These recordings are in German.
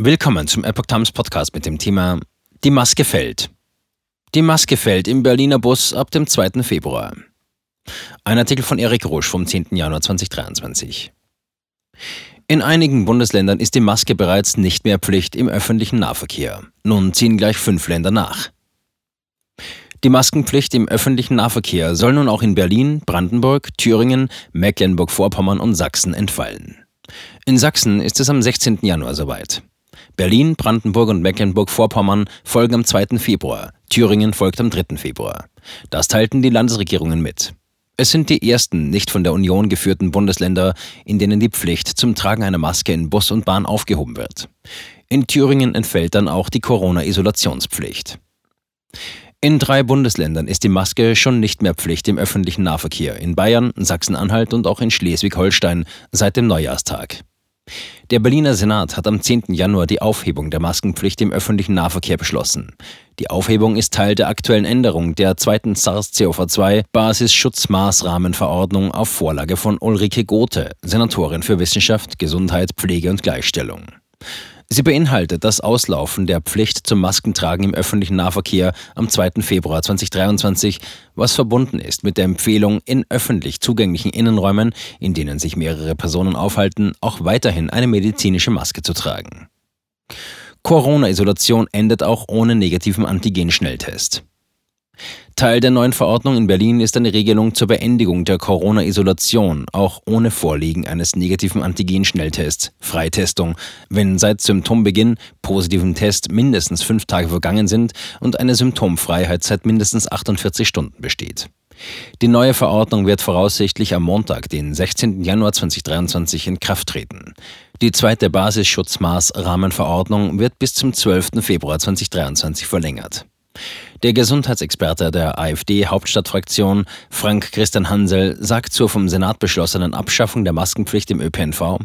Willkommen zum Epoch Times Podcast mit dem Thema Die Maske fällt. Die Maske fällt im Berliner Bus ab dem 2. Februar. Ein Artikel von Erik Rusch vom 10. Januar 2023. In einigen Bundesländern ist die Maske bereits nicht mehr Pflicht im öffentlichen Nahverkehr. Nun ziehen gleich fünf Länder nach. Die Maskenpflicht im öffentlichen Nahverkehr soll nun auch in Berlin, Brandenburg, Thüringen, Mecklenburg-Vorpommern und Sachsen entfallen. In Sachsen ist es am 16. Januar soweit. Berlin, Brandenburg und Mecklenburg-Vorpommern folgen am 2. Februar, Thüringen folgt am 3. Februar. Das teilten die Landesregierungen mit. Es sind die ersten nicht von der Union geführten Bundesländer, in denen die Pflicht zum Tragen einer Maske in Bus und Bahn aufgehoben wird. In Thüringen entfällt dann auch die Corona-Isolationspflicht. In drei Bundesländern ist die Maske schon nicht mehr Pflicht im öffentlichen Nahverkehr. In Bayern, Sachsen-Anhalt und auch in Schleswig-Holstein seit dem Neujahrstag. Der Berliner Senat hat am 10. Januar die Aufhebung der Maskenpflicht im öffentlichen Nahverkehr beschlossen. Die Aufhebung ist Teil der aktuellen Änderung der zweiten SARS-CoV-2-Basisschutzmaßrahmenverordnung auf Vorlage von Ulrike Gothe, Senatorin für Wissenschaft, Gesundheit, Pflege und Gleichstellung. Sie beinhaltet das Auslaufen der Pflicht zum Maskentragen im öffentlichen Nahverkehr am 2. Februar 2023, was verbunden ist mit der Empfehlung, in öffentlich zugänglichen Innenräumen, in denen sich mehrere Personen aufhalten, auch weiterhin eine medizinische Maske zu tragen. Corona-Isolation endet auch ohne negativen Antigen-Schnelltest. Teil der neuen Verordnung in Berlin ist eine Regelung zur Beendigung der Corona-Isolation, auch ohne Vorliegen eines negativen Antigen-Schnelltests, Freitestung, wenn seit Symptombeginn, positivem Test, mindestens fünf Tage vergangen sind und eine Symptomfreiheit seit mindestens 48 Stunden besteht. Die neue Verordnung wird voraussichtlich am Montag, den 16. Januar 2023, in Kraft treten. Die zweite Basisschutzmaßrahmenverordnung wird bis zum 12. Februar 2023 verlängert. Der Gesundheitsexperte der AfD-Hauptstadtfraktion, Frank Christian Hansel, sagt zur vom Senat beschlossenen Abschaffung der Maskenpflicht im ÖPNV.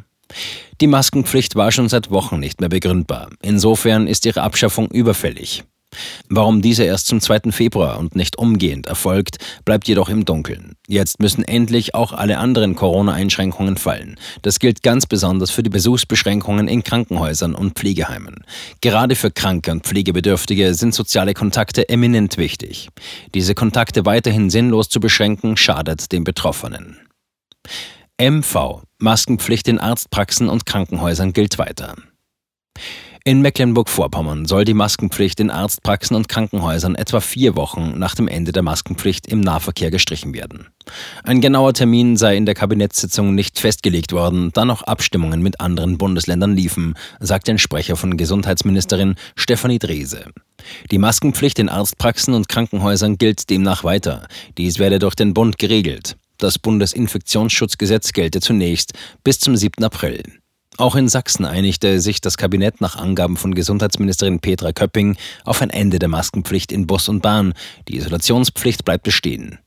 Die Maskenpflicht war schon seit Wochen nicht mehr begründbar. Insofern ist ihre Abschaffung überfällig. Warum diese erst zum 2. Februar und nicht umgehend erfolgt, bleibt jedoch im Dunkeln. Jetzt müssen endlich auch alle anderen Corona-Einschränkungen fallen. Das gilt ganz besonders für die Besuchsbeschränkungen in Krankenhäusern und Pflegeheimen. Gerade für Kranke und Pflegebedürftige sind soziale Kontakte eminent wichtig. Diese Kontakte weiterhin sinnlos zu beschränken, schadet den Betroffenen. MV Maskenpflicht in Arztpraxen und Krankenhäusern gilt weiter. In Mecklenburg-Vorpommern soll die Maskenpflicht in Arztpraxen und Krankenhäusern etwa vier Wochen nach dem Ende der Maskenpflicht im Nahverkehr gestrichen werden. Ein genauer Termin sei in der Kabinettssitzung nicht festgelegt worden, da noch Abstimmungen mit anderen Bundesländern liefen, sagt ein Sprecher von Gesundheitsministerin Stefanie Drese. Die Maskenpflicht in Arztpraxen und Krankenhäusern gilt demnach weiter. Dies werde durch den Bund geregelt. Das Bundesinfektionsschutzgesetz gelte zunächst bis zum 7. April. Auch in Sachsen einigte sich das Kabinett nach Angaben von Gesundheitsministerin Petra Köpping auf ein Ende der Maskenpflicht in Bus und Bahn. Die Isolationspflicht bleibt bestehen.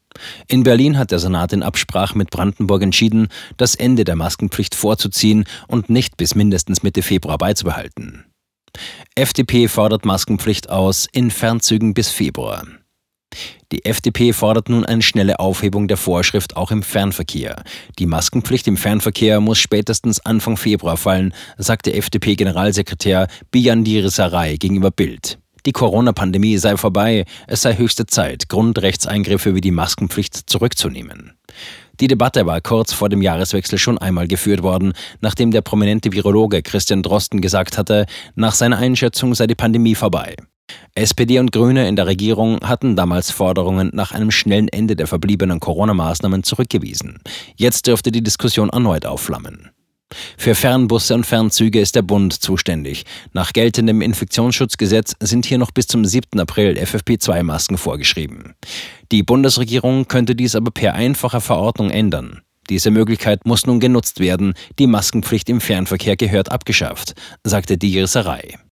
In Berlin hat der Senat in Absprache mit Brandenburg entschieden, das Ende der Maskenpflicht vorzuziehen und nicht bis mindestens Mitte Februar beizubehalten. FDP fordert Maskenpflicht aus in Fernzügen bis Februar. Die FDP fordert nun eine schnelle Aufhebung der Vorschrift auch im Fernverkehr. Die Maskenpflicht im Fernverkehr muss spätestens Anfang Februar fallen, sagte FDP-Generalsekretär Bijan Sarai gegenüber Bild. Die Corona-Pandemie sei vorbei, es sei höchste Zeit, Grundrechtseingriffe wie die Maskenpflicht zurückzunehmen. Die Debatte war kurz vor dem Jahreswechsel schon einmal geführt worden, nachdem der prominente Virologe Christian Drosten gesagt hatte, nach seiner Einschätzung sei die Pandemie vorbei. SPD und Grüne in der Regierung hatten damals Forderungen nach einem schnellen Ende der verbliebenen Corona-Maßnahmen zurückgewiesen. Jetzt dürfte die Diskussion erneut aufflammen. Für Fernbusse und Fernzüge ist der Bund zuständig. Nach geltendem Infektionsschutzgesetz sind hier noch bis zum 7. April FFP2-Masken vorgeschrieben. Die Bundesregierung könnte dies aber per einfacher Verordnung ändern. Diese Möglichkeit muss nun genutzt werden. Die Maskenpflicht im Fernverkehr gehört abgeschafft, sagte die Sarai.